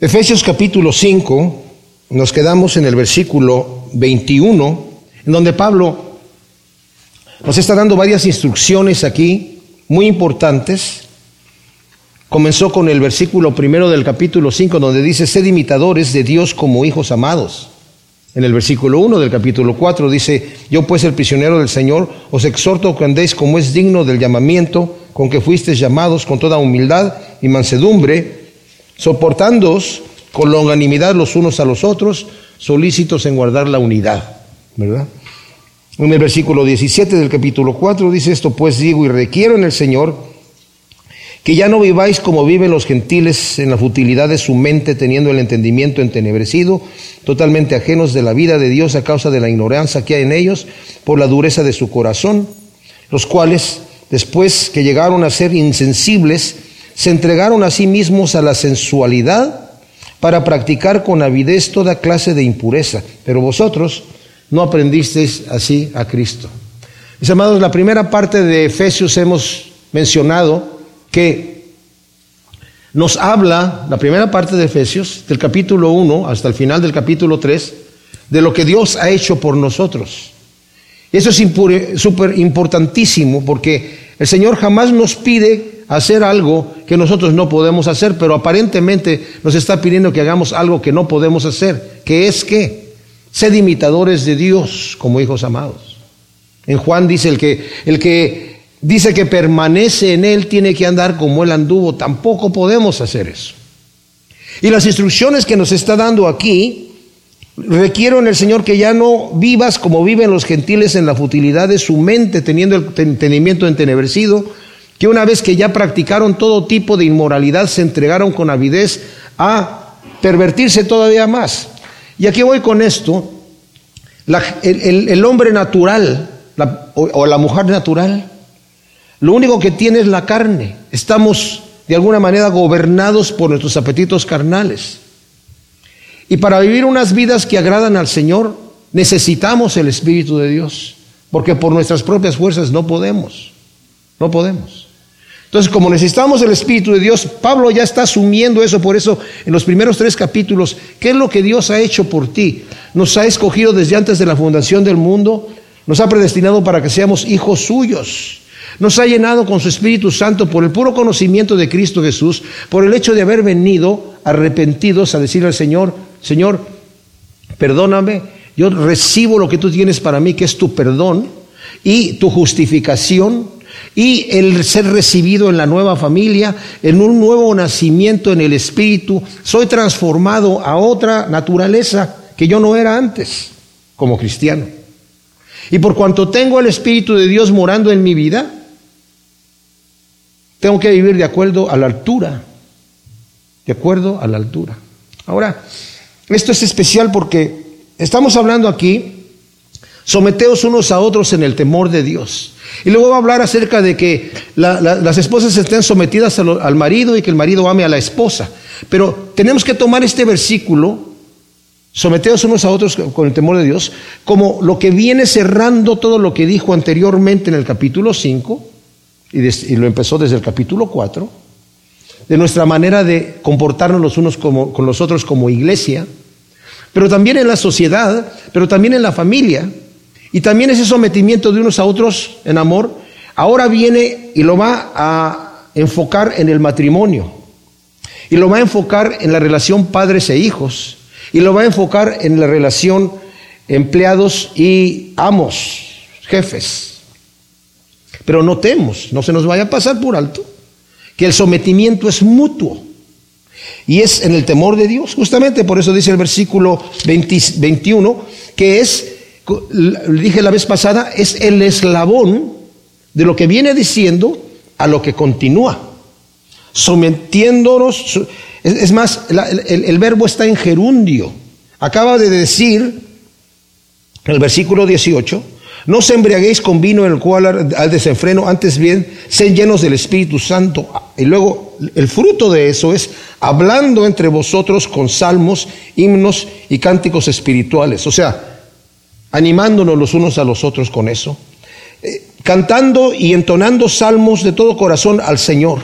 Efesios capítulo 5, nos quedamos en el versículo 21, en donde Pablo nos está dando varias instrucciones aquí, muy importantes. Comenzó con el versículo primero del capítulo 5, donde dice, sed imitadores de Dios como hijos amados. En el versículo 1 del capítulo 4 dice, yo pues el prisionero del Señor, os exhorto que andéis como es digno del llamamiento con que fuisteis llamados con toda humildad y mansedumbre, soportándoos con longanimidad los unos a los otros, solícitos en guardar la unidad. ¿Verdad? En el versículo 17 del capítulo 4 dice esto, pues digo y requiero en el Señor que ya no viváis como viven los gentiles en la futilidad de su mente, teniendo el entendimiento entenebrecido, totalmente ajenos de la vida de Dios a causa de la ignorancia que hay en ellos, por la dureza de su corazón, los cuales, después que llegaron a ser insensibles, se entregaron a sí mismos a la sensualidad para practicar con avidez toda clase de impureza. Pero vosotros no aprendisteis así a Cristo. Mis amados, la primera parte de Efesios hemos mencionado que nos habla, la primera parte de Efesios, del capítulo 1 hasta el final del capítulo 3, de lo que Dios ha hecho por nosotros. Eso es súper importantísimo porque el Señor jamás nos pide hacer algo que nosotros no podemos hacer, pero aparentemente nos está pidiendo que hagamos algo que no podemos hacer, que es que sed imitadores de Dios como hijos amados. En Juan dice el que el que dice que permanece en él tiene que andar como él anduvo, tampoco podemos hacer eso. Y las instrucciones que nos está dando aquí Requiero en el Señor que ya no vivas como viven los gentiles en la futilidad de su mente, teniendo el entendimiento entenebrecido, que una vez que ya practicaron todo tipo de inmoralidad, se entregaron con avidez a pervertirse todavía más. Y aquí voy con esto. el, hombre natural o, o la mujer natural, lo único que tiene es la carne. Estamos de alguna manera gobernados por nuestros apetitos carnales. Y para vivir unas vidas que agradan al Señor, necesitamos el Espíritu de Dios, porque por nuestras propias fuerzas no podemos, no podemos. Entonces, como necesitamos el Espíritu de Dios, Pablo ya está asumiendo eso, por eso en los primeros tres capítulos, ¿qué es lo que Dios ha hecho por ti? Nos ha escogido desde antes de la fundación del mundo, nos ha predestinado para que seamos hijos suyos. Nos ha llenado con su Espíritu Santo por el puro conocimiento de Cristo Jesús, por el hecho de haber venido arrepentidos a decirle al Señor, Señor, perdóname, yo recibo lo que tú tienes para mí, que es tu perdón y tu justificación y el ser recibido en la nueva familia, en un nuevo nacimiento en el Espíritu. Soy transformado a otra naturaleza que yo no era antes como cristiano. Y por cuanto tengo el Espíritu de Dios morando en mi vida, tengo que vivir de acuerdo a la altura, de acuerdo a la altura. Ahora, esto es especial porque estamos hablando aquí Someteos unos a otros en el temor de Dios. Y luego va a hablar acerca de que las esposas estén sometidas al, marido y que el marido ame a la esposa. Pero tenemos que tomar este versículo, someteos unos a otros con el temor de Dios, como lo que viene cerrando todo lo que dijo anteriormente en el capítulo 5, y, lo empezó desde el capítulo 4, de nuestra manera de comportarnos los unos con los otros como iglesia, pero también en la sociedad, pero también en la familia. Y también ese sometimiento de unos a otros en amor, ahora viene y lo va a enfocar en el matrimonio. Y lo va a enfocar en la relación padres e hijos. Y lo va a enfocar en la relación empleados y amos, jefes. Pero notemos, no se nos vaya a pasar por alto, que el sometimiento es mutuo. Y es en el temor de Dios. Justamente por eso dice el versículo 21, que es dije la vez pasada, es el eslabón de lo que viene diciendo a lo que continúa. Sometiéndonos, es, más, el, verbo está en gerundio. Acaba de decir, en el versículo 18, no se embriaguéis con vino en el cual al desenfreno, antes bien, sean llenos del Espíritu Santo. Y luego el fruto de eso es hablando entre vosotros con salmos, himnos y cánticos espirituales. O sea, animándonos los unos a los otros con eso, eh, cantando y entonando salmos de todo corazón al Señor,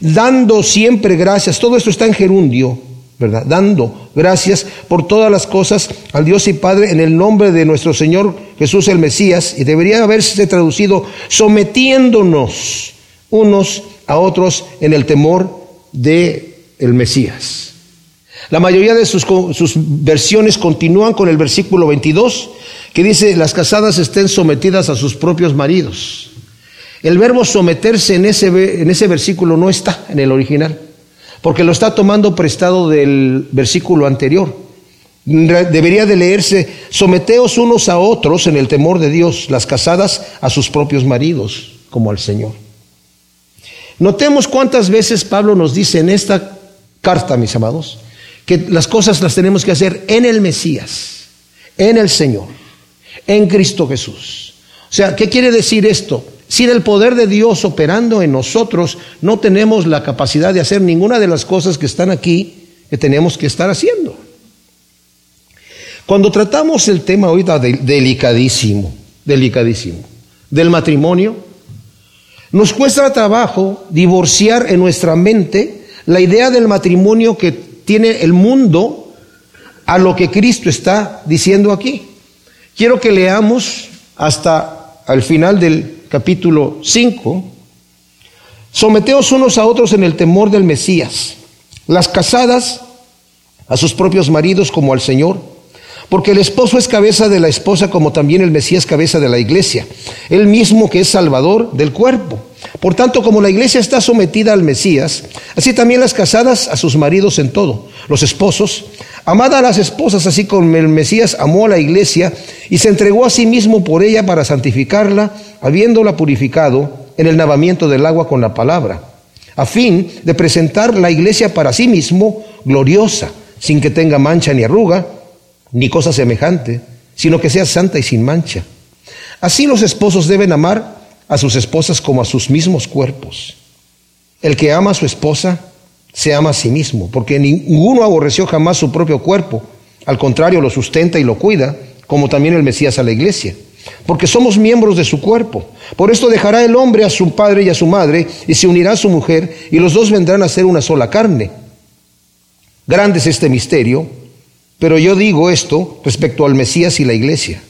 dando siempre gracias, todo esto está en gerundio, ¿verdad? Dando gracias por todas las cosas al Dios y Padre en el nombre de nuestro Señor Jesús el Mesías, y debería haberse traducido sometiéndonos unos a otros en el temor de el Mesías. La mayoría de sus, versiones continúan con el versículo 22, que dice, las casadas estén sometidas a sus propios maridos. El verbo someterse en ese, en ese versículo no está en el original porque lo está tomando prestado del versículo anterior. Debería de leerse, someteos unos a otros en el temor de Dios, las casadas a sus propios maridos, como al Señor. Notemos cuántas veces Pablo nos dice en esta carta, mis amados, que las cosas las tenemos que hacer en el Mesías, en el Señor, en Cristo Jesús. O sea, ¿qué quiere decir esto? Sin el poder de Dios operando en nosotros, no tenemos la capacidad de hacer ninguna de las cosas que están aquí que tenemos que estar haciendo. Cuando tratamos el tema ahorita delicadísimo, delicadísimo, del matrimonio, nos cuesta trabajo divorciar en nuestra mente la idea del matrimonio que tiene el mundo a lo que Cristo está diciendo aquí. Quiero que leamos hasta al final del capítulo 5, someteos unos a otros en el temor del Mesías, las casadas a sus propios maridos como al Señor, porque el esposo es cabeza de la esposa como también el Mesías cabeza de la iglesia, él mismo que es salvador del cuerpo. Por tanto, como la iglesia está sometida al Mesías, así también las casadas a sus maridos en todo. Los esposos, amad a las esposas, así como el Mesías amó a la iglesia y se entregó a sí mismo por ella para santificarla, habiéndola purificado en el lavamiento del agua con la palabra, a fin de presentar la iglesia para sí mismo gloriosa, sin que tenga mancha ni arruga, ni cosa semejante, sino que sea santa y sin mancha. Así los esposos deben amar a sus esposas como a sus mismos cuerpos. El que ama a su esposa se ama a sí mismo, porque ninguno aborreció jamás su propio cuerpo, al contrario lo sustenta y lo cuida, como también el Mesías a la iglesia, porque somos miembros de su cuerpo. Por esto dejará el hombre a su padre y a su madre, y se unirá a su mujer, y los dos vendrán a ser una sola carne. Grande es este misterio, pero yo digo esto respecto al Mesías y la iglesia.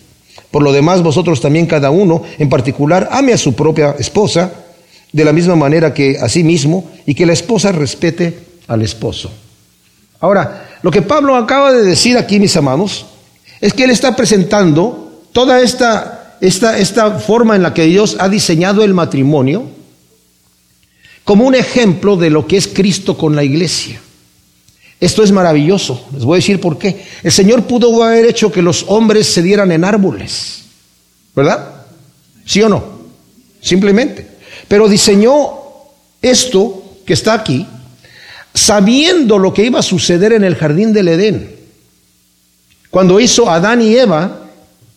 Por lo demás, vosotros también cada uno en particular ame a su propia esposa de la misma manera que a sí mismo y que la esposa respete al esposo. Ahora, lo que Pablo acaba de decir aquí, mis amados, es que él está presentando toda esta, esta, esta forma en la que Dios ha diseñado el matrimonio como un ejemplo de lo que es Cristo con la iglesia. Esto es maravilloso. Les voy a decir por qué. El Señor pudo haber hecho que los hombres se dieran en árboles. ¿Verdad? ¿Sí o no? Simplemente. Pero diseñó esto que está aquí, sabiendo lo que iba a suceder en el jardín del Edén. Cuando hizo Adán y Eva,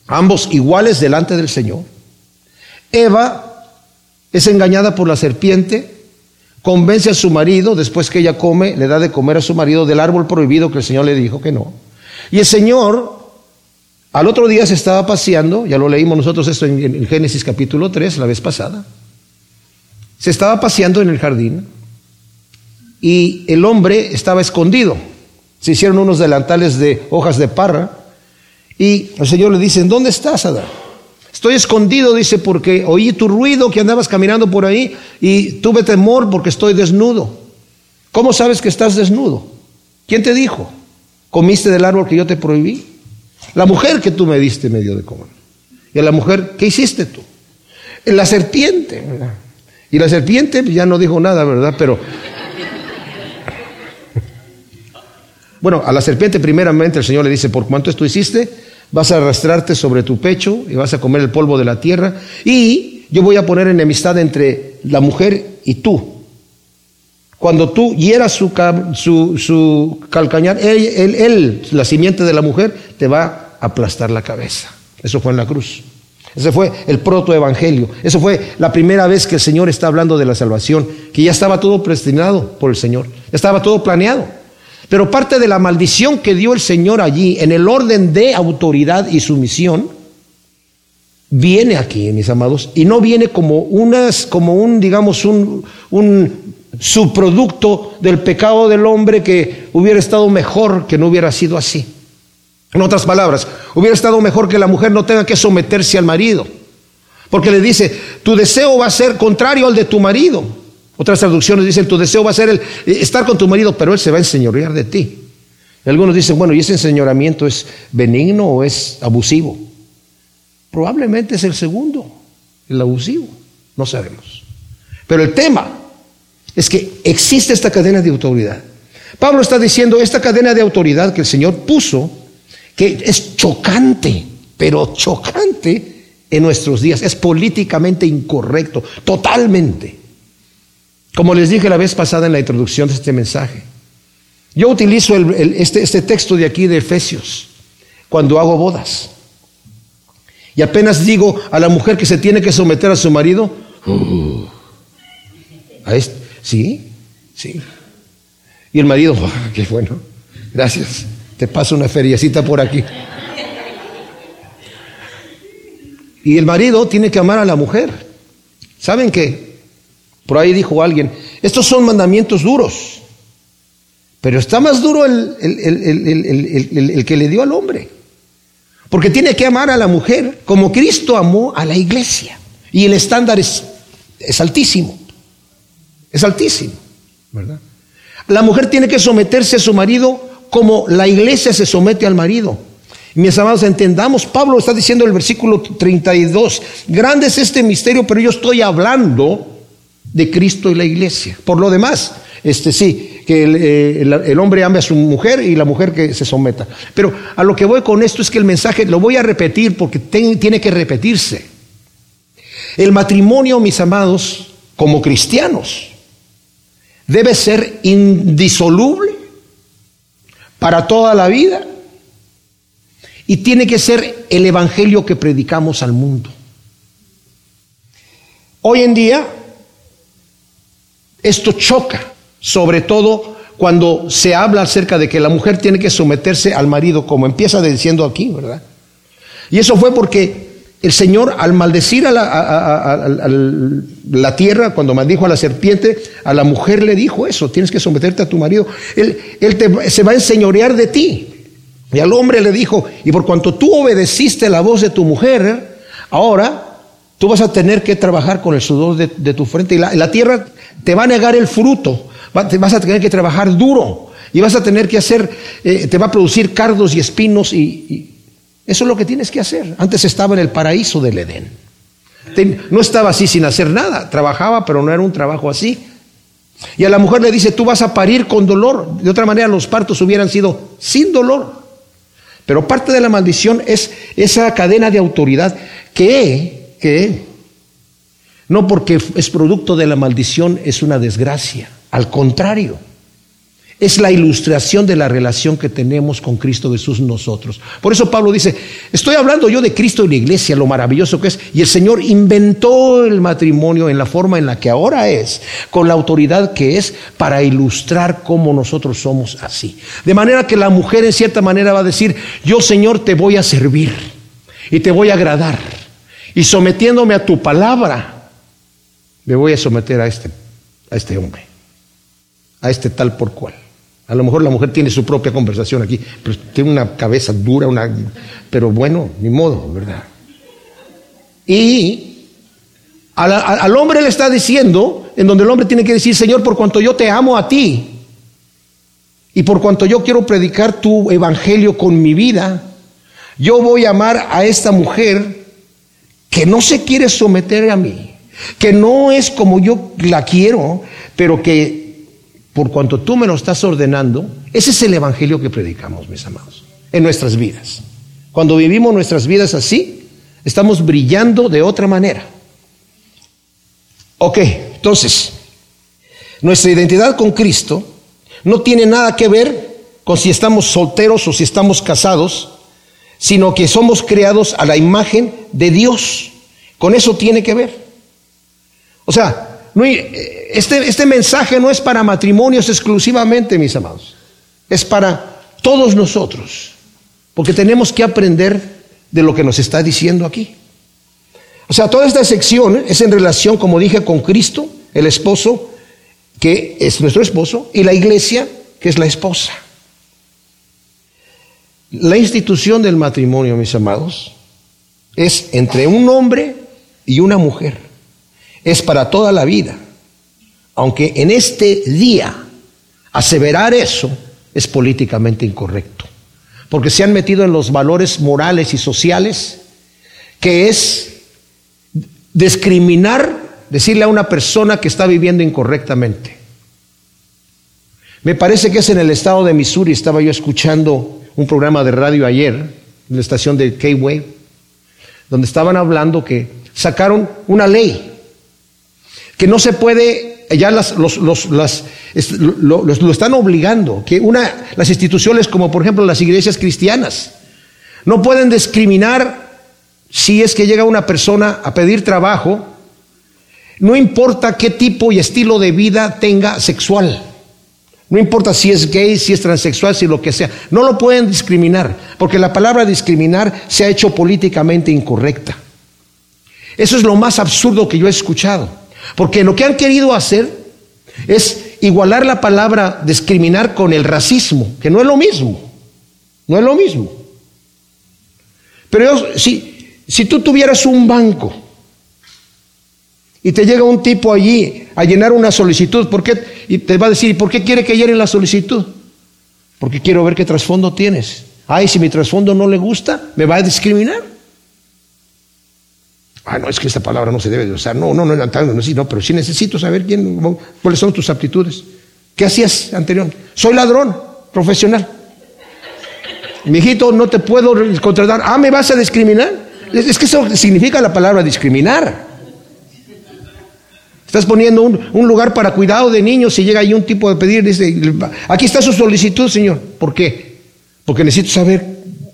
ambos iguales delante del Señor, Eva es engañada por la serpiente, convence a su marido, después que ella come, le da de comer a su marido del árbol prohibido que el Señor le dijo que no. Y el Señor al otro día se estaba paseando, ya lo leímos nosotros esto en, Génesis capítulo 3, la vez pasada, se estaba paseando en el jardín y el hombre estaba escondido. Se hicieron unos delantales de hojas de parra y el Señor le dice, ¿dónde estás, Adán? Estoy escondido, dice, porque oí tu ruido que andabas caminando por ahí y tuve temor porque estoy desnudo. ¿Cómo sabes que estás desnudo? ¿Quién te dijo? ¿Comiste del árbol que yo te prohibí? La mujer que tú me diste me dio de comer. Y a la mujer, ¿qué hiciste tú? La serpiente. Y la serpiente ya no dijo nada, ¿verdad? Pero... Bueno, a la serpiente primeramente el Señor le dice, por cuánto esto hiciste, vas a arrastrarte sobre tu pecho y vas a comer el polvo de la tierra y yo voy a poner enemistad entre la mujer y tú. Cuando tú hieras su, su, calcañar, él, él, la simiente de la mujer, te va a aplastar la cabeza. Eso fue en la cruz. Ese fue el protoevangelio. Eso fue la primera vez que el Señor está hablando de la salvación, que ya estaba todo predestinado por el Señor. estaba todo planeado. Pero parte de la maldición que dio el Señor allí en el orden de autoridad y sumisión viene aquí, mis amados, y no viene como unas, como un, digamos, un, un subproducto del pecado del hombre que hubiera estado mejor que no hubiera sido así. En otras palabras, hubiera estado mejor que la mujer no tenga que someterse al marido. Porque le dice, tu deseo va a ser contrario al de tu marido. Otras traducciones dicen, tu deseo va a ser el estar con tu marido, pero él se va a enseñorear de ti. Y algunos dicen, bueno, ¿y ese enseñoramiento es benigno o es abusivo? Probablemente es el segundo, el abusivo. No sabemos. Pero el tema es que existe esta cadena de autoridad. Pablo está diciendo, esta cadena de autoridad que el Señor puso, que es chocante, pero chocante en nuestros días, es políticamente incorrecto, totalmente. Como les dije la vez pasada en la introducción de este mensaje, yo utilizo este, este texto de aquí de Efesios cuando hago bodas. Y apenas digo a la mujer que se tiene que someter a su marido, uh, sí, sí. Y el marido, qué bueno, gracias, te paso una feriecita por aquí. Y el marido tiene que amar a la mujer. ¿Saben qué? Por ahí dijo alguien, estos son mandamientos duros, pero está más duro el, el que le dio al hombre. Porque tiene que amar a la mujer como Cristo amó a la iglesia. Y el estándar es, es altísimo. Es altísimo, ¿verdad? La mujer tiene que someterse a su marido como la iglesia se somete al marido. Mis amados, entendamos, Pablo está diciendo en el versículo 32, grande es este misterio, pero yo estoy hablando de Cristo y la iglesia. Por lo demás, este sí, que eh, el, hombre ame a su mujer y la mujer que se someta. Pero a lo que voy con esto es que el mensaje lo voy a repetir porque tiene que repetirse. El matrimonio, mis amados, como cristianos, debe ser indisoluble para toda la vida y tiene que ser el evangelio que predicamos al mundo. Hoy en día esto choca sobre todo cuando se habla acerca de que la mujer tiene que someterse al marido, como empieza diciendo aquí, ¿verdad? Y eso fue porque el Señor, al maldecir a la, tierra, cuando maldijo a la serpiente, a la mujer le dijo eso, tienes que someterte a tu marido. Él, se va a enseñorear de ti. Y al hombre le dijo, y por cuanto tú obedeciste la voz de tu mujer, ahora tú vas a tener que trabajar con el sudor de, tu frente y la tierra te va a negar el fruto vas a tener que trabajar duro y vas a tener que hacer, eh, te va a producir cardos y espinos y, eso es lo que tienes que hacer. Antes estaba en el paraíso del Edén. no estaba así sin hacer nada, trabajaba, pero no era un trabajo así. Y a la mujer le dice, tú vas a parir con dolor. De otra manera los partos hubieran sido sin dolor. Pero parte de la maldición es esa cadena de autoridad que, que no porque es producto de la maldición es una desgracia. Al contrario, es la ilustración de la relación que tenemos con Cristo Jesús nosotros. Por eso Pablo dice, estoy hablando yo de Cristo y la iglesia, lo maravilloso que es, y el Señor inventó el matrimonio en la forma en la que ahora es, con la autoridad que es, para ilustrar cómo nosotros somos así. De manera que la mujer en cierta manera va a decir, yo Señor te voy a servir y te voy a agradar, y sometiéndome a tu palabra, me voy a someter a este, a este hombre a este tal por cual. A lo mejor la mujer tiene su propia conversación aquí, pero tiene una cabeza dura, una, pero bueno, ni modo, ¿verdad? Y al, hombre le está diciendo, en donde el hombre tiene que decir, Señor, por cuanto yo te amo a ti, y por cuanto yo quiero predicar tu evangelio con mi vida, yo voy a amar a esta mujer que no se quiere someter a mí, que no es como yo la quiero, pero que por cuanto tú me lo estás ordenando, ese es el evangelio que predicamos, mis amados, en nuestras vidas. Cuando vivimos nuestras vidas así, estamos brillando de otra manera. Ok, entonces, nuestra identidad con Cristo no tiene nada que ver con si estamos solteros o si estamos casados, sino que somos creados a la imagen de Dios. Con eso tiene que ver. O sea, este, este mensaje no es para matrimonios exclusivamente, mis amados. Es para todos nosotros. Porque tenemos que aprender de lo que nos está diciendo aquí. O sea, toda esta sección es en relación, como dije, con Cristo, el esposo, que es nuestro esposo, y la iglesia, que es la esposa. La institución del matrimonio, mis amados, es entre un hombre y una mujer. Es para toda la vida. Aunque en este día aseverar eso es políticamente incorrecto. Porque se han metido en los valores morales y sociales, que es discriminar, decirle a una persona que está viviendo incorrectamente. Me parece que es en el estado de Missouri, estaba yo escuchando un programa de radio ayer, en la estación de K-Way, donde estaban hablando que sacaron una ley que no se puede, ya las, los, los, las, lo, lo, están obligando, que una, las instituciones como por ejemplo las iglesias cristianas no pueden discriminar si es que llega una persona a pedir trabajo, no importa qué tipo y estilo de vida tenga sexual. No importa si es gay, si es transexual, si lo que sea. No lo pueden discriminar, porque la palabra discriminar se ha hecho políticamente incorrecta. Eso es lo más absurdo que yo he escuchado. Porque lo que han querido hacer es igualar la palabra discriminar con el racismo, que no es lo mismo. No es lo mismo. Pero si, si tú tuvieras un banco y te llega un tipo allí a llenar una solicitud, ¿por qué? Y te va a decir, ¿por qué quiere que llene la solicitud? Porque quiero ver qué trasfondo tienes. Ay, si mi trasfondo no le gusta, ¿me va a discriminar? Ah, no, es que esta palabra no se debe de usar. No, no, no, no, no, no pero sí necesito saber quién, cuáles son tus aptitudes. ¿Qué hacías anterior? Soy ladrón profesional. Mi hijito, no te puedo contratar. Ah, ¿me vas a discriminar? Es que eso significa la palabra discriminar. Estás poniendo un, lugar para cuidado de niños y llega ahí un tipo de pedir, dice, aquí está su solicitud, señor. ¿Por qué? Porque necesito saber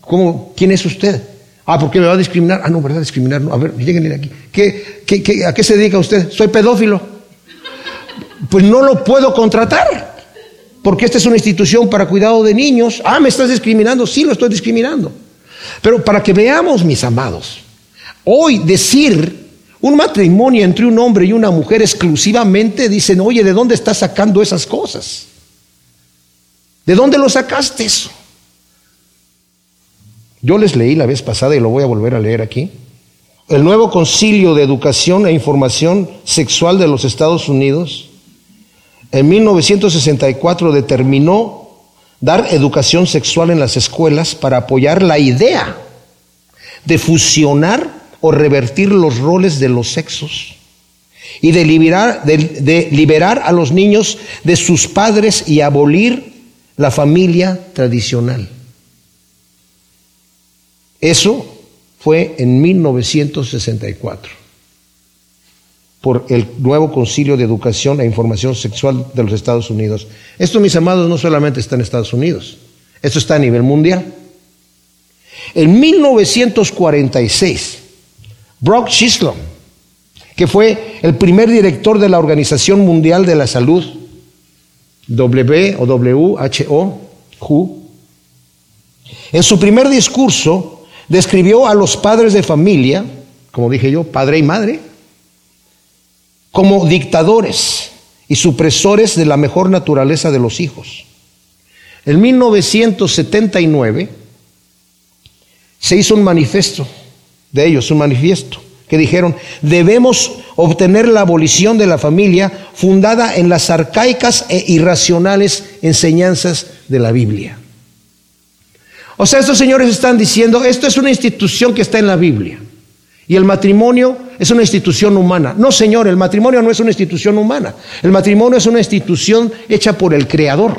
cómo, quién es usted. Ah, ¿por qué me va a discriminar? Ah, no, ¿verdad? Discriminar. A ver, lleguen aquí. ¿Qué, qué, a qué se dedica usted? Soy pedófilo. Pues no lo puedo contratar. Porque esta es una institución para cuidado de niños. Ah, ¿me estás discriminando? Sí, lo estoy discriminando. Pero para que veamos, mis amados, hoy decir un matrimonio entre un hombre y una mujer exclusivamente dicen, oye, ¿de dónde estás sacando esas cosas? ¿De dónde lo sacaste eso? Yo les leí la vez pasada y lo voy a volver a leer aquí. El nuevo Concilio de Educación e Información Sexual de los Estados Unidos en 1964 determinó dar educación sexual en las escuelas para apoyar la idea de fusionar o revertir los roles de los sexos y de liberar, de, liberar a los niños de sus padres y abolir la familia tradicional. Eso fue en 1964 por el nuevo Concilio de Educación e Información Sexual de los Estados Unidos. Esto, mis amados, no solamente está en Estados Unidos, esto está a nivel mundial. En 1946, Brock Chisholm, que fue el primer director de la Organización Mundial de la Salud, W o WHO, en su primer discurso describió a los padres de familia, como dije yo, padre y madre, como dictadores y supresores de la mejor naturaleza de los hijos. En 1979 se hizo un manifiesto de ellos, un manifiesto, que dijeron, debemos obtener la abolición de la familia fundada en las arcaicas e irracionales enseñanzas de la Biblia. O sea, estos señores están diciendo, esto es una institución que está en la Biblia. Y el matrimonio es una institución humana. No, señor, el matrimonio no es una institución humana. El matrimonio es una institución hecha por el Creador.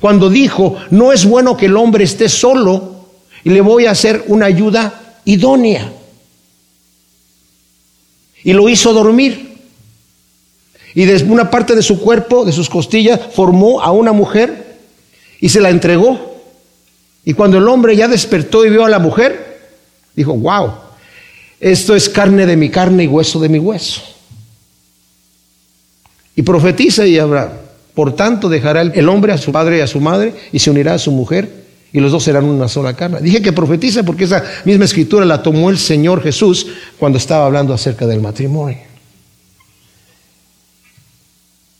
Cuando dijo, no es bueno que el hombre esté solo y le voy a hacer una ayuda idónea. Y lo hizo dormir. Y de una parte de su cuerpo, de sus costillas, formó a una mujer y se la entregó. Y cuando el hombre ya despertó y vio a la mujer, dijo, wow, esto es carne de mi carne y hueso de mi hueso. Y profetiza y habrá, por tanto dejará el hombre a su padre y a su madre y se unirá a su mujer y los dos serán una sola carne. Dije que profetiza porque esa misma escritura la tomó el Señor Jesús cuando estaba hablando acerca del matrimonio.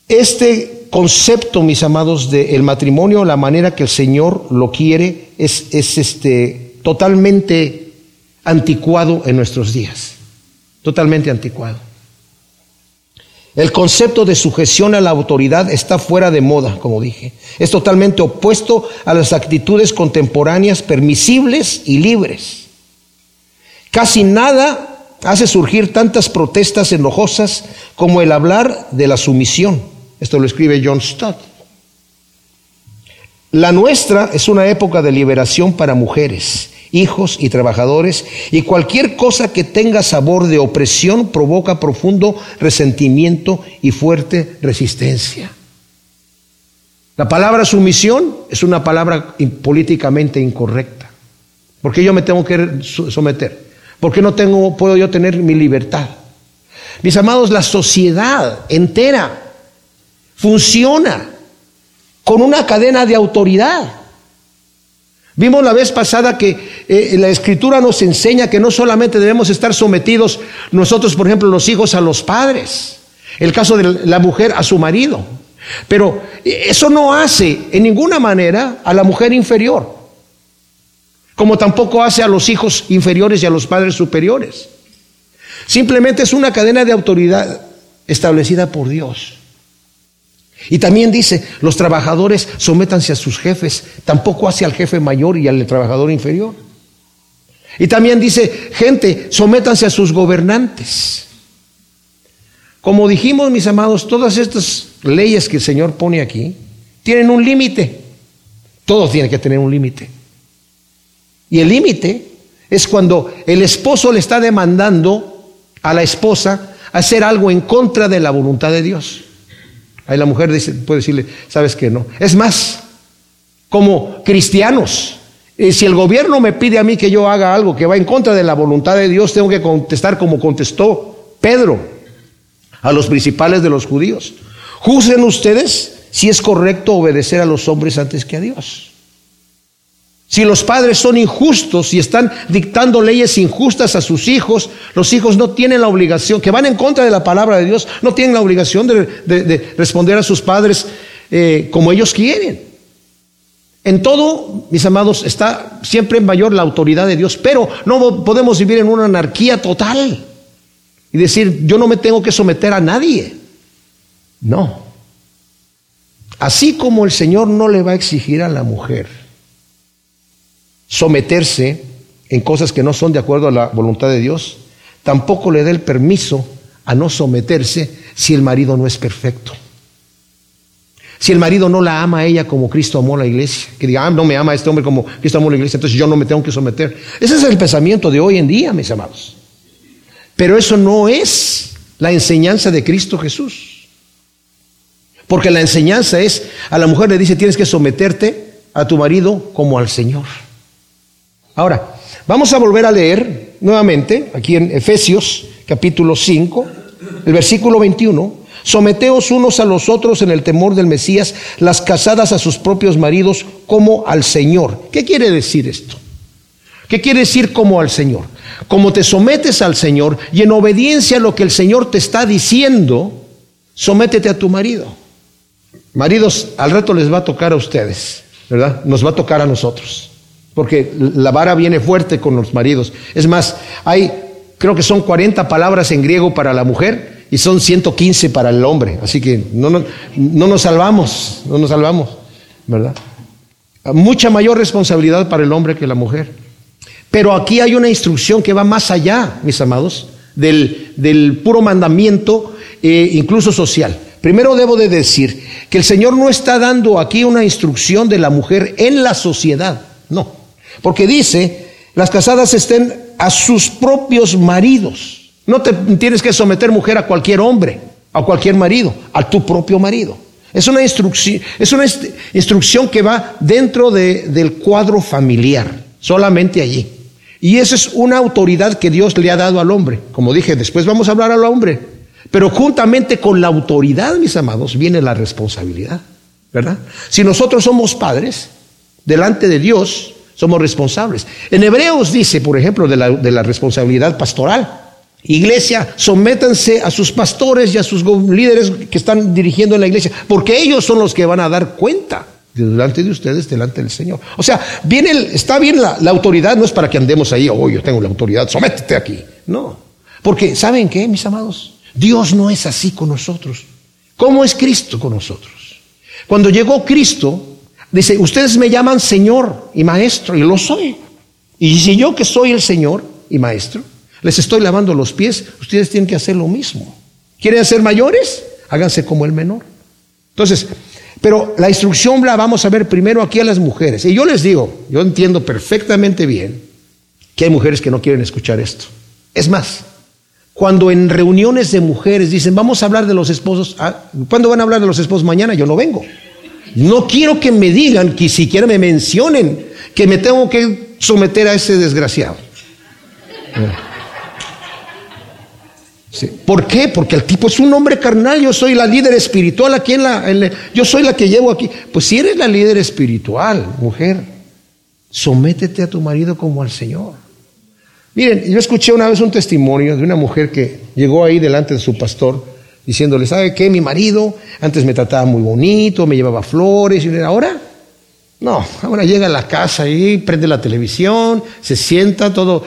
Este concepto, mis amados, del matrimonio, la manera que el Señor lo quiere, es, es este, totalmente anticuado en nuestros días. Totalmente anticuado. El concepto de sujeción a la autoridad está fuera de moda, como dije. Es totalmente opuesto a las actitudes contemporáneas permisibles y libres. Casi nada hace surgir tantas protestas enojosas como el hablar de la sumisión. Esto lo escribe John Stott. La nuestra es una época de liberación para mujeres hijos y trabajadores, y cualquier cosa que tenga sabor de opresión provoca profundo resentimiento y fuerte resistencia. La palabra sumisión es una palabra políticamente incorrecta. ¿Por qué yo me tengo que someter? ¿Por qué no tengo, puedo yo tener mi libertad? Mis amados, la sociedad entera funciona con una cadena de autoridad. Vimos la vez pasada que eh, la escritura nos enseña que no solamente debemos estar sometidos nosotros, por ejemplo, los hijos a los padres, el caso de la mujer a su marido, pero eso no hace en ninguna manera a la mujer inferior, como tampoco hace a los hijos inferiores y a los padres superiores. Simplemente es una cadena de autoridad establecida por Dios. Y también dice, los trabajadores sométanse a sus jefes, tampoco hace al jefe mayor y al trabajador inferior. Y también dice, gente, sométanse a sus gobernantes. Como dijimos, mis amados, todas estas leyes que el Señor pone aquí tienen un límite. Todo tiene que tener un límite. Y el límite es cuando el esposo le está demandando a la esposa hacer algo en contra de la voluntad de Dios. Ahí la mujer dice, puede decirle, sabes que no. Es más, como cristianos, eh, si el gobierno me pide a mí que yo haga algo que va en contra de la voluntad de Dios, tengo que contestar como contestó Pedro a los principales de los judíos. Juzguen ustedes si es correcto obedecer a los hombres antes que a Dios. Si los padres son injustos y están dictando leyes injustas a sus hijos, los hijos no tienen la obligación, que van en contra de la palabra de Dios, no tienen la obligación de, responder a sus padres eh, como ellos quieren. En todo, mis amados, está siempre mayor la autoridad de Dios, pero no podemos vivir en una anarquía total y decir, yo no me tengo que someter a nadie. No. Así como el Señor no le va a exigir a la mujer someterse en cosas que no son de acuerdo a la voluntad de Dios, tampoco le da el permiso a no someterse si el marido no es perfecto. Si el marido no la ama a ella como Cristo amó a la iglesia, que diga, ah, no me ama este hombre como Cristo amó a la iglesia, entonces yo no me tengo que someter. Ese es el pensamiento de hoy en día, mis amados. Pero eso no es la enseñanza de Cristo Jesús. Porque la enseñanza es, a la mujer le dice, tienes que someterte a tu marido como al Señor. Ahora, vamos a volver a leer nuevamente aquí en Efesios capítulo 5, el versículo 21. Someteos unos a los otros en el temor del Mesías, las casadas a sus propios maridos como al Señor. ¿Qué quiere decir esto? ¿Qué quiere decir como al Señor? Como te sometes al Señor y en obediencia a lo que el Señor te está diciendo, sométete a tu marido. Maridos, al rato les va a tocar a ustedes, ¿verdad? Nos va a tocar a nosotros porque la vara viene fuerte con los maridos. Es más, hay, creo que son 40 palabras en griego para la mujer y son 115 para el hombre. Así que no, no, no nos salvamos, no nos salvamos, ¿verdad? Mucha mayor responsabilidad para el hombre que la mujer. Pero aquí hay una instrucción que va más allá, mis amados, del, del puro mandamiento, eh, incluso social. Primero debo de decir que el Señor no está dando aquí una instrucción de la mujer en la sociedad, no. Porque dice, las casadas estén a sus propios maridos. No te tienes que someter mujer a cualquier hombre, a cualquier marido, a tu propio marido. Es una instrucción, es una instrucción que va dentro del cuadro familiar, solamente allí. Y esa es una autoridad que Dios le ha dado al hombre. Como dije, después vamos a hablar al hombre. Pero juntamente con la autoridad, mis amados, viene la responsabilidad. ¿Verdad? Si nosotros somos padres, delante de Dios, somos responsables. En Hebreos dice, por ejemplo, de la, responsabilidad pastoral. Iglesia, sométanse a sus pastores y a sus líderes que están dirigiendo la iglesia, porque ellos son los que van a dar cuenta delante de ustedes, delante del Señor. O sea, viene está bien la, autoridad, no es para que andemos ahí, oh, yo tengo la autoridad, sométete aquí. No, porque ¿saben qué, mis amados? Dios no es así con nosotros. ¿Cómo es Cristo con nosotros? Cuando llegó Cristo, dice, ustedes me llaman Señor y Maestro, y lo soy. Y si yo que soy el Señor y Maestro, les estoy lavando los pies, ustedes tienen que hacer lo mismo. ¿Quieren ser mayores? Háganse como el menor. Entonces, pero la instrucción la vamos a ver primero aquí a las mujeres. Y yo les digo, yo entiendo perfectamente bien que hay mujeres que no quieren escuchar esto. Es más, cuando en reuniones de mujeres dicen, vamos a hablar de los esposos, ah, ¿cuándo van a hablar de los esposos? Mañana yo no vengo. No quiero que me digan, que siquiera me mencionen que me tengo que someter a ese desgraciado. ¿Por qué? Porque el tipo es un hombre carnal, yo soy la líder espiritual aquí yo soy la que llevo aquí. Pues si eres la líder espiritual, mujer, sométete a tu marido como al Señor. Miren, yo escuché una vez un testimonio de una mujer que llegó ahí delante de su pastor diciéndole, ¿sabe qué? Mi marido antes me trataba muy bonito, me llevaba flores y ahora no, ahora llega a la casa y prende la televisión, se sienta todo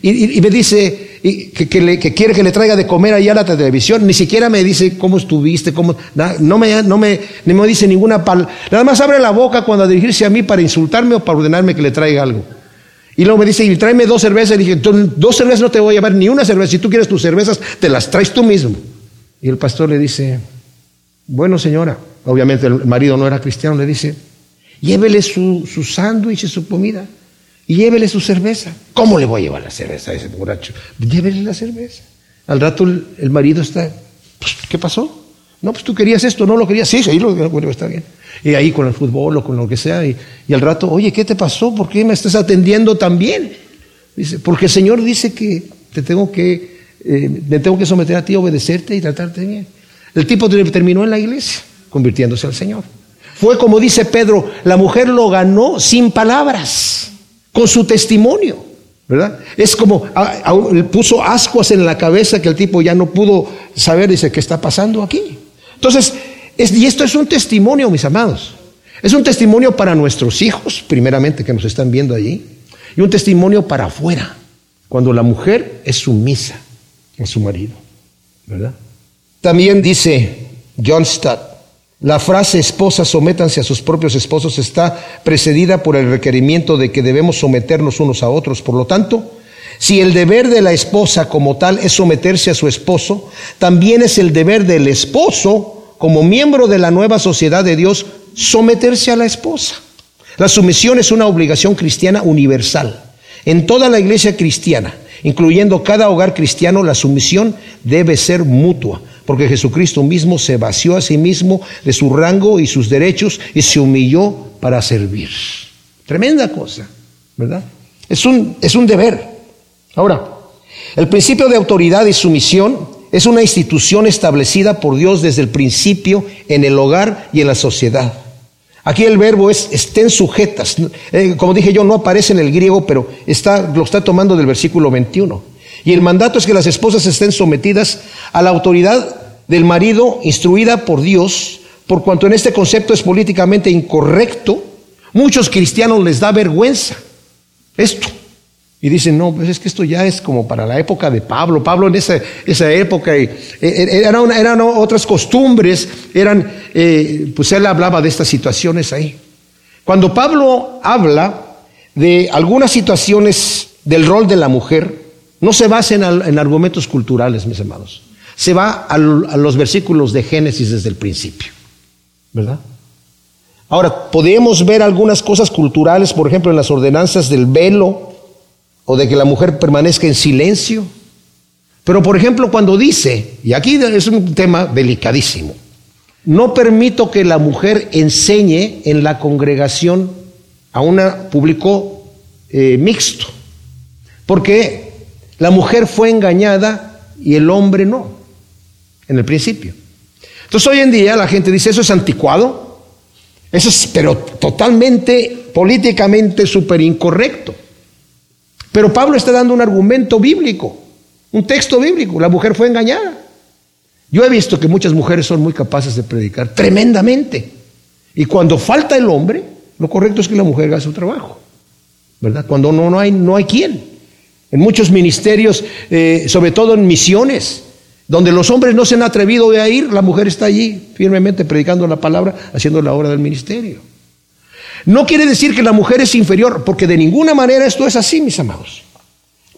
y, me dice que, quiere que le traiga de comer allá a la televisión. Ni siquiera me dice cómo estuviste, cómo, no, me, no, me, me dice ninguna palabra. Nada más abre la boca cuando dirigirse a mí para insultarme o para ordenarme que le traiga algo. Y luego me dice, y tráeme dos cervezas. Y dije, dos cervezas no te voy a llevar ni una cerveza. Si tú quieres tus cervezas, te las traes tú mismo. Y el pastor le dice, bueno señora, obviamente el marido no era cristiano, le dice, Llévele su, sándwich y su comida. Y llévele su cerveza. ¿Cómo le voy a llevar la cerveza a ese borracho? Llévele la cerveza. Al rato el, marido está, pues, ¿qué pasó? No, pues tú querías esto, no lo querías. Sí, sí, lo, bueno, está bien. Y ahí con el fútbol o con lo que sea. Y, al rato, oye, ¿qué te pasó? ¿Por qué me estás atendiendo tan bien? Dice, porque el Señor dice que te tengo que, eh, me tengo que someter a ti, obedecerte y tratarte bien. El tipo terminó en la iglesia, convirtiéndose al Señor. Fue como dice Pedro, la mujer lo ganó sin palabras, con su testimonio, ¿verdad? Es como, puso ascuas en la cabeza que el tipo ya no pudo saber, dice, ¿qué está pasando aquí? Entonces, y esto es un testimonio, mis amados. Es un testimonio para nuestros hijos, primeramente, que nos están viendo allí, y un testimonio para afuera, cuando la mujer es sumisa a su marido, ¿verdad? También dice John Stott, la frase esposa sométanse a sus propios esposos está precedida por el requerimiento de que debemos someternos unos a otros. Por lo tanto, si el deber de la esposa como tal es someterse a su esposo, también es el deber del esposo, como miembro de la nueva sociedad de Dios, someterse a la esposa. La sumisión es una obligación cristiana universal. En toda la iglesia cristiana, incluyendo cada hogar cristiano, la sumisión debe ser mutua porque Jesucristo mismo se vació a sí mismo de su rango y sus derechos y se humilló para servir. Tremenda cosa, ¿verdad? Es un, es un deber. Ahora, el principio de autoridad y sumisión es una institución establecida por Dios desde el principio en el hogar y en la sociedad. Aquí el verbo es estén sujetas. Eh, como dije yo, no aparece en el griego, pero está, lo está tomando del versículo 21. Y el mandato es que las esposas estén sometidas a la autoridad del marido instruida por Dios, por cuanto en este concepto es políticamente incorrecto, muchos cristianos les da vergüenza esto. Y dicen, no, pues es que esto ya es como para la época de Pablo. Pablo en esa, esa época eh, eh, eran, eran, otras costumbres, eran, eh, pues él hablaba de estas situaciones ahí. Cuando Pablo habla de algunas situaciones del rol de la mujer, no se basa en, argumentos culturales, mis hermanos. Se va a, los versículos de Génesis desde el principio. ¿Verdad? Ahora, podemos ver algunas cosas culturales, por ejemplo, en las ordenanzas del velo o de que la mujer permanezca en silencio. Pero, por ejemplo, cuando dice, y aquí es un tema delicadísimo, no permito que la mujer enseñe en la congregación a un público eh, mixto. Porque la mujer fue engañada y el hombre no, en el principio. Entonces hoy en día la gente dice, eso es anticuado, eso es, pero totalmente, políticamente súper incorrecto. Pero Pablo está dando un argumento bíblico. Un texto bíblico, la mujer fue engañada. Yo he visto que muchas mujeres son muy capaces de predicar tremendamente. Y cuando falta el hombre, lo correcto es que la mujer haga su trabajo. ¿Verdad? Cuando no, no, hay, no hay quien. En muchos ministerios, eh, sobre todo en misiones, donde los hombres no se han atrevido a ir, la mujer está allí firmemente predicando la palabra, haciendo la obra del ministerio. No quiere decir que la mujer es inferior, porque de ninguna manera esto es así, mis amados.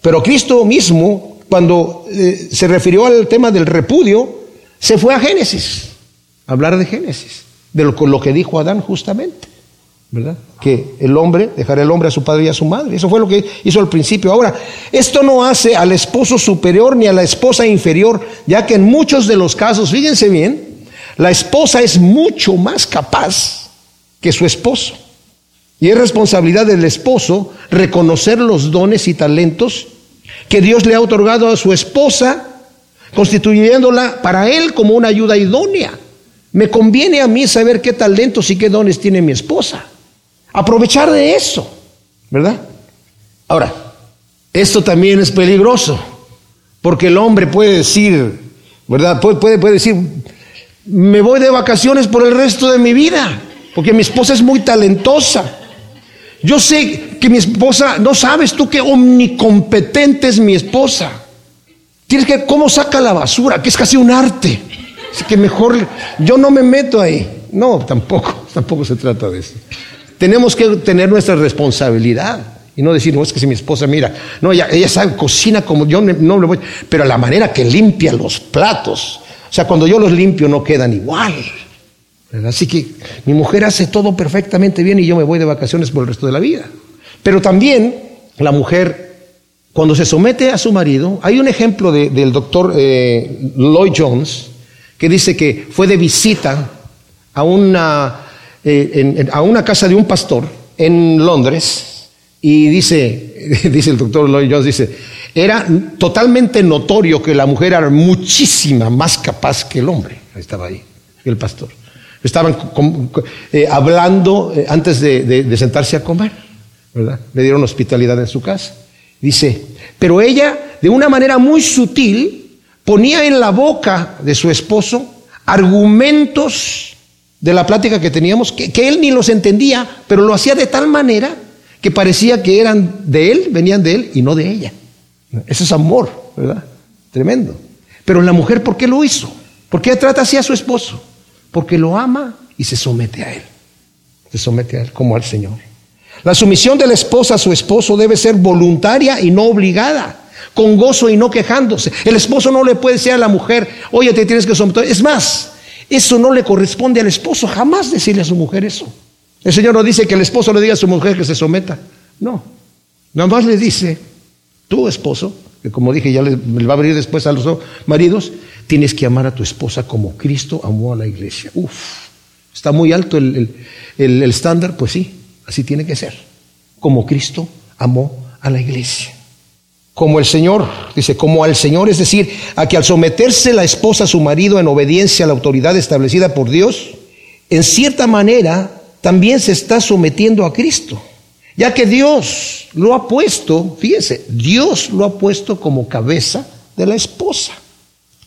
Pero Cristo mismo, cuando eh, se refirió al tema del repudio, se fue a Génesis, a hablar de Génesis, de lo, lo que dijo Adán justamente. ¿verdad? Que el hombre, dejará el hombre a su padre y a su madre. Eso fue lo que hizo al principio. Ahora, esto no hace al esposo superior ni a la esposa inferior, ya que en muchos de los casos, fíjense bien, la esposa es mucho más capaz que su esposo. Y es responsabilidad del esposo reconocer los dones y talentos que Dios le ha otorgado a su esposa, constituyéndola para él como una ayuda idónea. Me conviene a mí saber qué talentos y qué dones tiene mi esposa. Aprovechar de eso, ¿verdad? Ahora, esto también es peligroso, porque el hombre puede decir, ¿verdad? Puede, puede, puede decir, me voy de vacaciones por el resto de mi vida, porque mi esposa es muy talentosa. Yo sé que mi esposa, no sabes tú qué omnicompetente es mi esposa. Tienes que, ¿cómo saca la basura? Que es casi un arte. Así que mejor, yo no me meto ahí. No, tampoco, tampoco se trata de eso. Tenemos que tener nuestra responsabilidad y no decir, no, es que si mi esposa mira, no, ella, ella sabe, cocina como yo no le voy, pero la manera que limpia los platos, o sea, cuando yo los limpio no quedan igual. Así que mi mujer hace todo perfectamente bien y yo me voy de vacaciones por el resto de la vida. Pero también la mujer, cuando se somete a su marido, hay un ejemplo del doctor eh, Lloyd Jones que dice que fue de visita a una eh, a una casa de un pastor en Londres y dice, dice el doctor Lloyd Jones, dice, era totalmente notorio que la mujer era muchísima más capaz que el hombre. Estaba ahí, el pastor. Estaban eh, hablando eh, antes de, sentarse a comer, ¿verdad? Le dieron hospitalidad en su casa. Dice, pero ella, de una manera muy sutil, ponía en la boca de su esposo argumentos de la plática que teníamos, que, él ni los entendía, pero lo hacía de tal manera que parecía que eran de él, venían de él y no de ella. Eso es amor, ¿verdad? Tremendo. Pero la mujer, ¿por qué lo hizo? ¿Por qué trata así a su esposo? Porque lo ama y se somete a él. Se somete a él como al Señor. La sumisión de la esposa a su esposo debe ser voluntaria y no obligada, con gozo y no quejándose. El esposo no le puede decir a la mujer, oye, te tienes que someter. Es más, eso no le corresponde al esposo, jamás decirle a su mujer eso. El Señor no dice que el esposo le diga a su mujer que se someta. No. Nada más le dice, tu esposo, que como dije ya le, va a abrir después a los maridos, tienes que amar a tu esposa como Cristo amó a la iglesia. Uf, está muy alto el, el estándar, pues sí, así tiene que ser. Como Cristo amó a la iglesia como el Señor, dice, como al Señor, es decir, a que al someterse la esposa a su marido en obediencia a la autoridad establecida por Dios, en cierta manera también se está sometiendo a Cristo, ya que Dios lo ha puesto, fíjense, Dios lo ha puesto como cabeza de la esposa,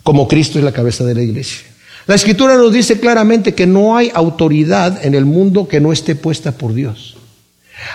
como Cristo es la cabeza de la iglesia. La escritura nos dice claramente que no hay autoridad en el mundo que no esté puesta por Dios.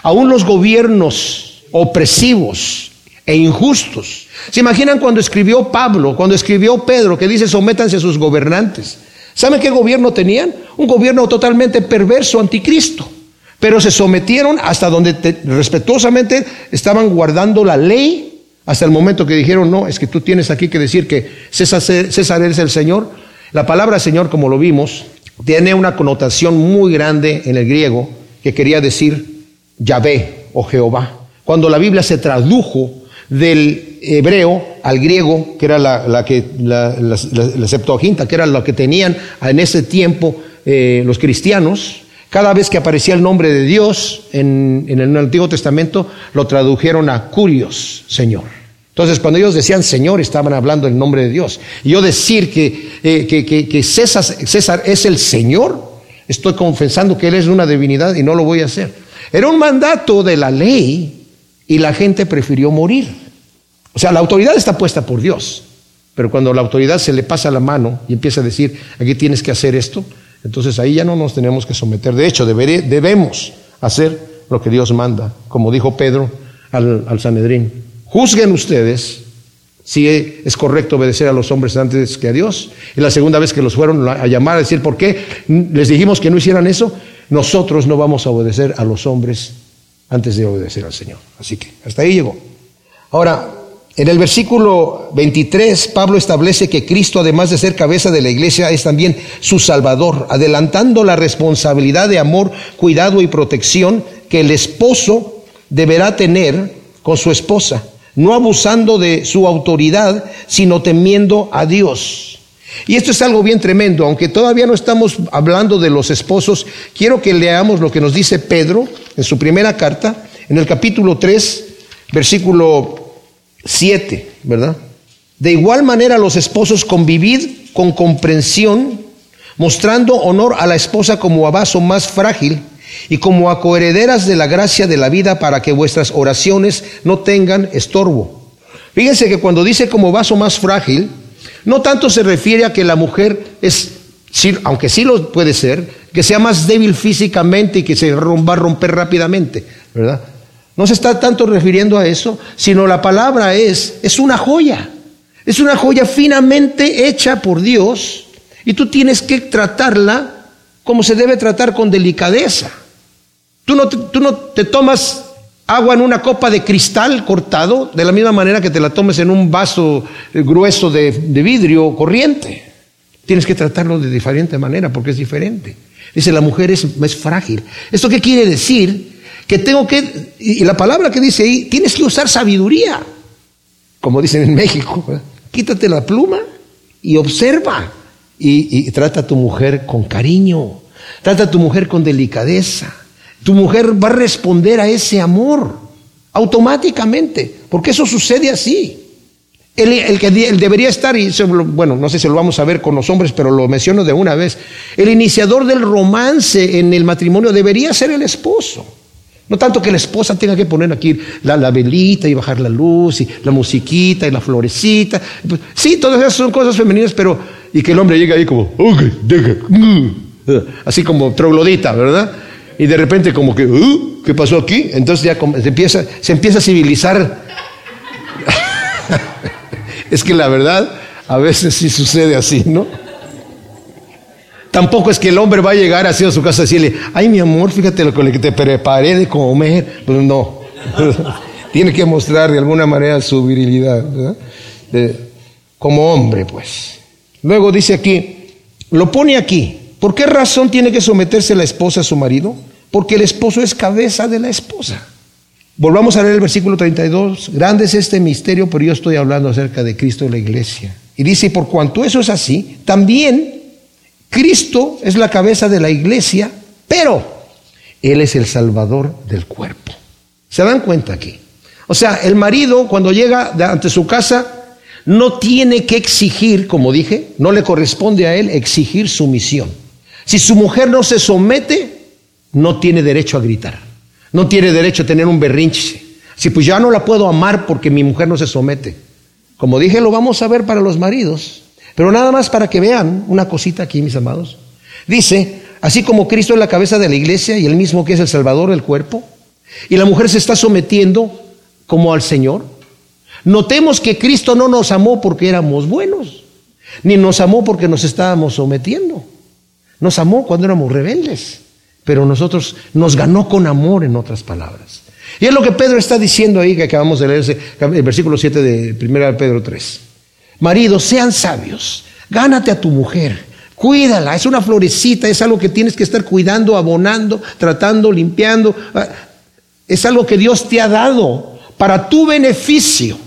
Aún los gobiernos opresivos, e injustos. ¿Se imaginan cuando escribió Pablo, cuando escribió Pedro, que dice sométanse a sus gobernantes? ¿Saben qué gobierno tenían? Un gobierno totalmente perverso, anticristo. Pero se sometieron hasta donde respetuosamente estaban guardando la ley, hasta el momento que dijeron, no, es que tú tienes aquí que decir que César, César es el Señor. La palabra Señor, como lo vimos, tiene una connotación muy grande en el griego que quería decir Yahvé o Jehová. Cuando la Biblia se tradujo del hebreo al griego, que era la, que, la, Septuaginta, que era lo que tenían en ese tiempo eh, los cristianos, cada vez que aparecía el nombre de Dios en, el Antiguo Testamento, lo tradujeron a Curios, Señor. Entonces, cuando ellos decían Señor, estaban hablando el nombre de Dios. Y yo decir que, eh, que, César, César es el Señor, estoy confesando que Él es una divinidad y no lo voy a hacer. Era un mandato de la ley y la gente prefirió morir O sea, la autoridad está puesta por Dios, pero cuando la autoridad se le pasa la mano y empieza a decir, aquí tienes que hacer esto, entonces ahí ya no nos tenemos que someter. De hecho, debemos hacer lo que Dios manda, como dijo Pedro al, al Sanedrín. Juzguen ustedes si es correcto obedecer a los hombres antes que a Dios. Y la segunda vez que los fueron a llamar a decir, ¿por qué les dijimos que no hicieran eso? Nosotros no vamos a obedecer a los hombres antes de obedecer al Señor. Así que hasta ahí llegó. Ahora, en el versículo 23, Pablo establece que Cristo, además de ser cabeza de la iglesia, es también su Salvador, adelantando la responsabilidad de amor, cuidado y protección que el esposo deberá tener con su esposa, no abusando de su autoridad, sino temiendo a Dios. Y esto es algo bien tremendo, aunque todavía no estamos hablando de los esposos, quiero que leamos lo que nos dice Pedro en su primera carta, en el capítulo 3, versículo 7, ¿verdad? De igual manera los esposos convivid con comprensión, mostrando honor a la esposa como a vaso más frágil y como a coherederas de la gracia de la vida para que vuestras oraciones no tengan estorbo. Fíjense que cuando dice como vaso más frágil, no tanto se refiere a que la mujer es, aunque sí lo puede ser, que sea más débil físicamente y que se va a romper rápidamente, ¿verdad? No se está tanto refiriendo a eso, sino la palabra es, es una joya. Es una joya finamente hecha por Dios y tú tienes que tratarla como se debe tratar con delicadeza. Tú no, te, tú no te tomas agua en una copa de cristal cortado de la misma manera que te la tomes en un vaso grueso de, de vidrio corriente. Tienes que tratarlo de diferente manera porque es diferente. Dice, la mujer es, es frágil. ¿Esto qué quiere decir? Que tengo que, y la palabra que dice ahí, tienes que usar sabiduría, como dicen en México, quítate la pluma y observa y, trata a tu mujer con cariño, trata a tu mujer con delicadeza. Tu mujer va a responder a ese amor automáticamente, porque eso sucede así. El, que debería estar, y bueno, no sé si lo vamos a ver con los hombres, pero lo menciono de una vez, el iniciador del romance en el matrimonio debería ser el esposo. No tanto que la esposa tenga que poner aquí la, velita y bajar la luz y la musiquita y la florecita. Pues, sí, todas esas son cosas femeninas, pero y que el hombre llegue ahí como, mm", así como troglodita, ¿verdad? Y de repente como que, uh, ¿qué pasó aquí? Entonces ya se empieza, se empieza a civilizar. es que la verdad, a veces sí sucede así, ¿no? Tampoco es que el hombre va a llegar así a su casa y decirle, ay mi amor, fíjate lo que te preparé de comer. Pues no. Tiene que mostrar de alguna manera su virilidad. como hombre, pues. Luego dice aquí, lo pone aquí. ¿Por qué razón tiene que someterse la esposa a su marido? Porque el esposo es cabeza de la esposa. Volvamos a leer el versículo 32. Grande es este misterio, pero yo estoy hablando acerca de Cristo y la iglesia. Y dice, por cuanto eso es así, también Cristo es la cabeza de la iglesia, pero Él es el salvador del cuerpo. ¿Se dan cuenta aquí? O sea, el marido cuando llega ante su casa no tiene que exigir, como dije, no le corresponde a él exigir sumisión. Si su mujer no se somete, no tiene derecho a gritar, no tiene derecho a tener un berrinche. Si pues ya no la puedo amar porque mi mujer no se somete. Como dije, lo vamos a ver para los maridos. Pero nada más para que vean una cosita aquí, mis amados. Dice, así como Cristo es la cabeza de la iglesia y el mismo que es el Salvador del cuerpo, y la mujer se está sometiendo como al Señor, notemos que Cristo no nos amó porque éramos buenos, ni nos amó porque nos estábamos sometiendo. Nos amó cuando éramos rebeldes, pero nosotros nos ganó con amor, en otras palabras. Y es lo que Pedro está diciendo ahí, que acabamos de leer, el versículo 7 de 1 Pedro 3. Maridos, sean sabios. Gánate a tu mujer. Cuídala. Es una florecita. Es algo que tienes que estar cuidando, abonando, tratando, limpiando. Ah, es algo que Dios te ha dado para tu beneficio.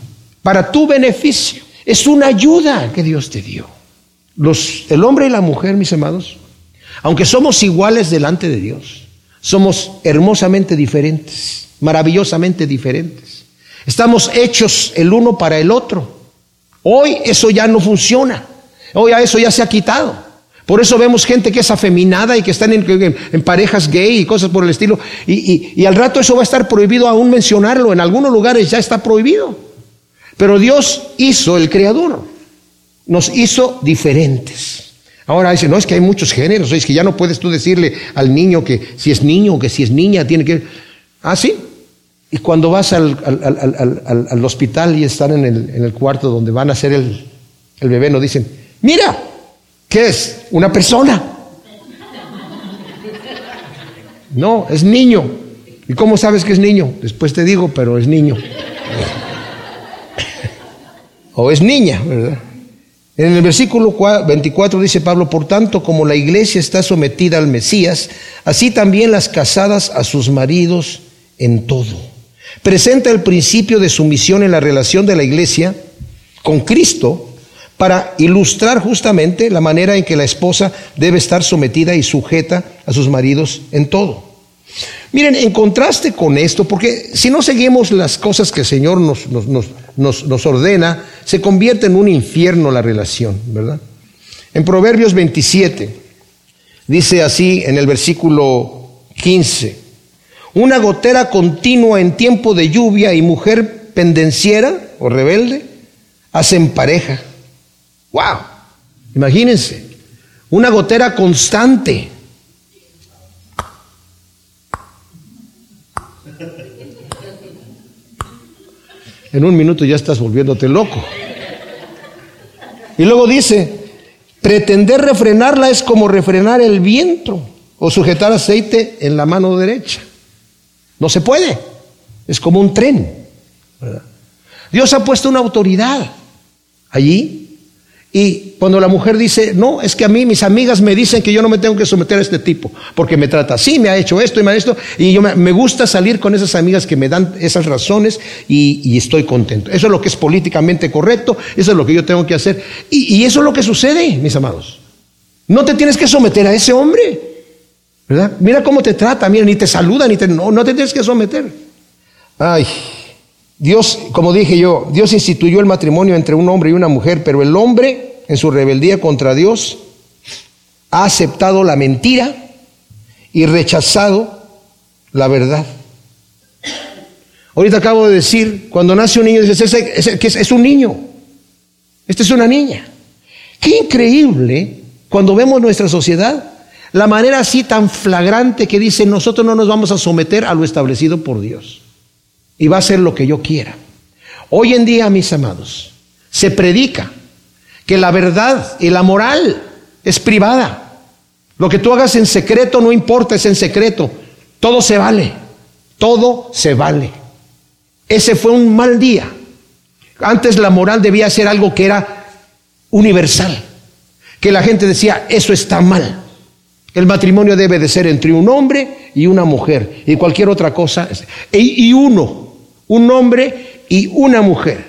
Para tu beneficio. Es una ayuda que Dios te dio. Los, el hombre y la mujer, mis amados, aunque somos iguales delante de Dios, somos hermosamente diferentes, maravillosamente diferentes. Estamos hechos el uno para el otro. Hoy eso ya no funciona. Hoy a eso ya se ha quitado. Por eso vemos gente que es afeminada y que están en, parejas gay y cosas por el estilo. Y, al rato eso va a estar prohibido aún mencionarlo. En algunos lugares ya está prohibido. Pero Dios hizo el creador, nos hizo diferentes. Ahora dice, no, es que hay muchos géneros, es que ya no puedes tú decirle al niño que si es niño o que si es niña, tiene que... Ah, sí. Y cuando vas al, hospital y están en el, en el, cuarto donde van a hacer el, el bebé, nos dicen, mira, ¿qué es? Una persona. No, es niño. ¿Y cómo sabes que es niño? Después te digo, pero es niño. o es niña, ¿verdad? En el versículo 24 dice Pablo, por tanto, como la iglesia está sometida al Mesías, así también las casadas a sus maridos en todo. Presenta el principio de sumisión en la relación de la iglesia con Cristo para ilustrar justamente la manera en que la esposa debe estar sometida y sujeta a sus maridos en todo. Miren, en contraste con esto, porque si no seguimos las cosas que el Señor nos, nos, ordena, se convierte en un infierno la relación, ¿verdad? En Proverbios 27 dice así en el versículo 15, una gotera continua en tiempo de lluvia y mujer pendenciera o rebelde hacen pareja. ¡Wow! Imagínense, una gotera constante en un minuto ya estás volviéndote loco. Y luego dice, pretender refrenarla es como refrenar el viento o sujetar aceite en la mano derecha. No se puede. Es como un tren. Dios ha puesto una autoridad allí y cuando la mujer dice, no, es que a mí mis amigas me dicen que yo no me tengo que someter a este tipo, porque me trata así, me ha hecho esto y me ha esto, y yo me, gusta salir con esas amigas que me dan esas razones y, estoy contento. Eso es lo que es políticamente correcto, eso es lo que yo tengo que hacer. Y, eso es lo que sucede, mis amados. No te tienes que someter a ese hombre, Mira cómo te trata, mira, ni te saluda, ni te, no, no te tienes que someter. Ay, Dios, como dije yo, Dios instituyó el matrimonio entre un hombre y una mujer, pero el hombre, en su rebeldía contra Dios, ha aceptado la mentira y rechazado la verdad. Ahorita acabo de decir, cuando nace un niño, dices, que es un niño, esta es una niña. Qué increíble cuando vemos nuestra sociedad, la manera así tan flagrante que dice, nosotros no nos vamos a someter a lo establecido por Dios y va a ser lo que yo quiera. Hoy en día, mis amados, se predica que la verdad y la moral es privada. Lo que tú hagas en secreto no importa, es en secreto. Todo se vale. Todo se vale. Ese fue un mal día. Antes la moral debía ser algo que era universal. Que la gente decía, eso está mal. El matrimonio debe de ser entre un hombre y una mujer. Y cualquier otra cosa. Y uno un hombre y una mujer.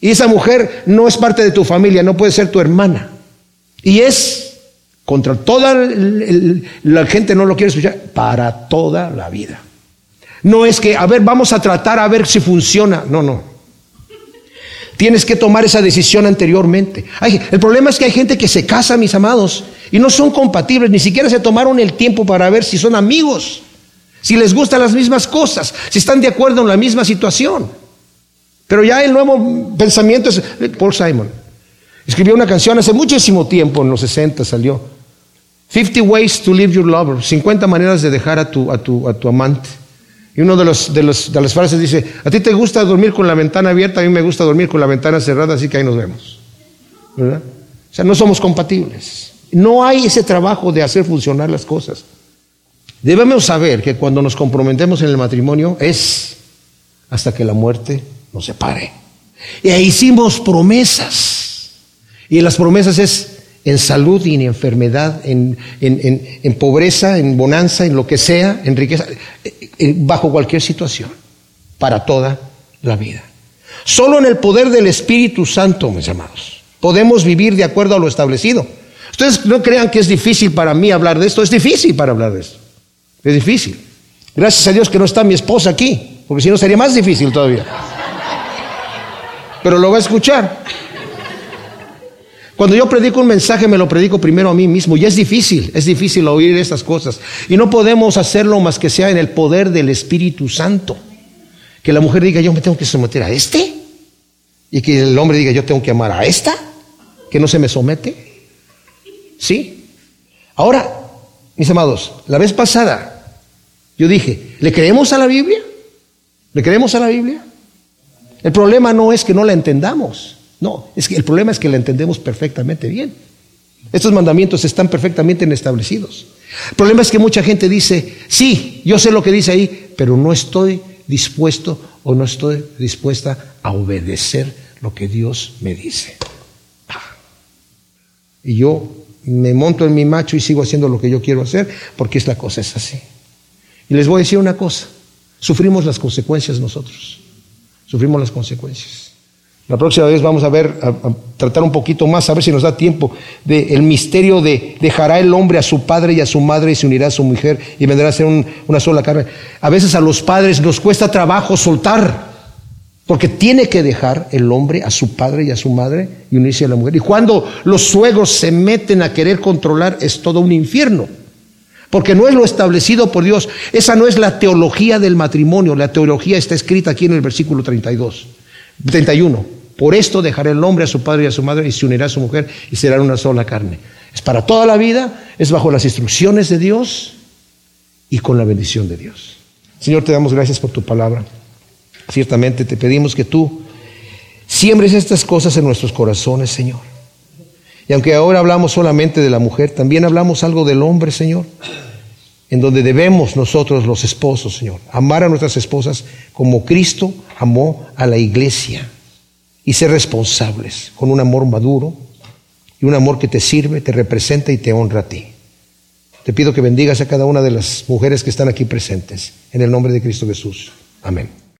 Y esa mujer no es parte de tu familia, no puede ser tu hermana. Y es contra toda la gente no lo quiere escuchar, para toda la vida. No es que, a ver, vamos a tratar a ver si funciona. No, no. Tienes que tomar esa decisión anteriormente. el problema es que hay gente que se casa, mis amados, y no son compatibles, ni siquiera se tomaron el tiempo para ver si son amigos si les gustan las mismas cosas, si están de acuerdo en la misma situación. Pero ya el nuevo pensamiento es Paul Simon. Escribió una canción hace muchísimo tiempo, en los 60 salió. 50 ways to leave your lover, 50 maneras de dejar a tu, a tu, a tu amante. Y uno de, los, de, los, de las frases dice, a ti te gusta dormir con la ventana abierta, a mí me gusta dormir con la ventana cerrada, así que ahí nos vemos. ¿Verdad? O sea, no somos compatibles. No hay ese trabajo de hacer funcionar las cosas. Debemos saber que cuando nos comprometemos en el matrimonio es hasta que la muerte nos separe. Y hicimos promesas. Y las promesas es en salud y en enfermedad, en, en, pobreza, en bonanza, en lo que sea, en riqueza, eh, eh, bajo cualquier situación, para toda la vida. Solo en el poder del Espíritu Santo, mis amados, podemos vivir de acuerdo a lo establecido. Ustedes no crean que es difícil para mí hablar de esto, es difícil para hablar de esto. Es difícil. Gracias a Dios que no está mi esposa aquí, porque si no sería más difícil todavía. Pero lo va a escuchar. Cuando yo predico un mensaje, me lo predico primero a mí mismo. Y es difícil, es difícil oír estas cosas. Y no podemos hacerlo más que sea en el poder del Espíritu Santo. Que la mujer diga, yo me tengo que someter a este. Y que el hombre diga, yo tengo que amar a esta, que no se me somete. ¿Sí? Ahora, mis amados, la vez pasada yo dije, ¿le creemos a la Biblia? ¿Le creemos a la Biblia? El problema no es que no la entendamos, no, es que el problema es que la entendemos perfectamente bien. Estos mandamientos están perfectamente establecidos. El problema es que mucha gente dice, sí, yo sé lo que dice ahí, pero no estoy dispuesto o no estoy dispuesta a obedecer lo que Dios me dice. Y yo me monto en mi macho y sigo haciendo lo que yo quiero hacer porque es la cosa es así. Y les voy a decir una cosa, sufrimos las consecuencias nosotros, sufrimos las consecuencias. La próxima vez vamos a ver, a, tratar un poquito más, a ver si nos da tiempo, del el misterio de dejará el hombre a su padre y a su madre y se unirá a su mujer y vendrá a ser una sola carne. A veces a los padres nos cuesta trabajo soltar, porque tiene que dejar el hombre a su padre y a su madre y unirse a la mujer. Y cuando los suegros se meten a querer controlar, es todo un infierno. Porque no es lo establecido por Dios. Esa no es la teología del matrimonio. La teología está escrita aquí en el versículo 32, 31. Por esto dejará el hombre a su padre y a su madre y se unirá a su mujer y serán una sola carne. Es para toda la vida, es bajo las instrucciones de Dios y con la bendición de Dios. Señor, te damos gracias por tu palabra. Ciertamente te pedimos que tú siembres estas cosas en nuestros corazones, Señor. Y aunque ahora hablamos solamente de la mujer, también hablamos algo del hombre, Señor, en donde debemos nosotros los esposos, Señor, amar a nuestras esposas como Cristo amó a la iglesia y ser responsables con un amor maduro y un amor que te sirve, te representa y te honra a ti. Te pido que bendigas a cada una de las mujeres que están aquí presentes, en el nombre de Cristo Jesús. Amén.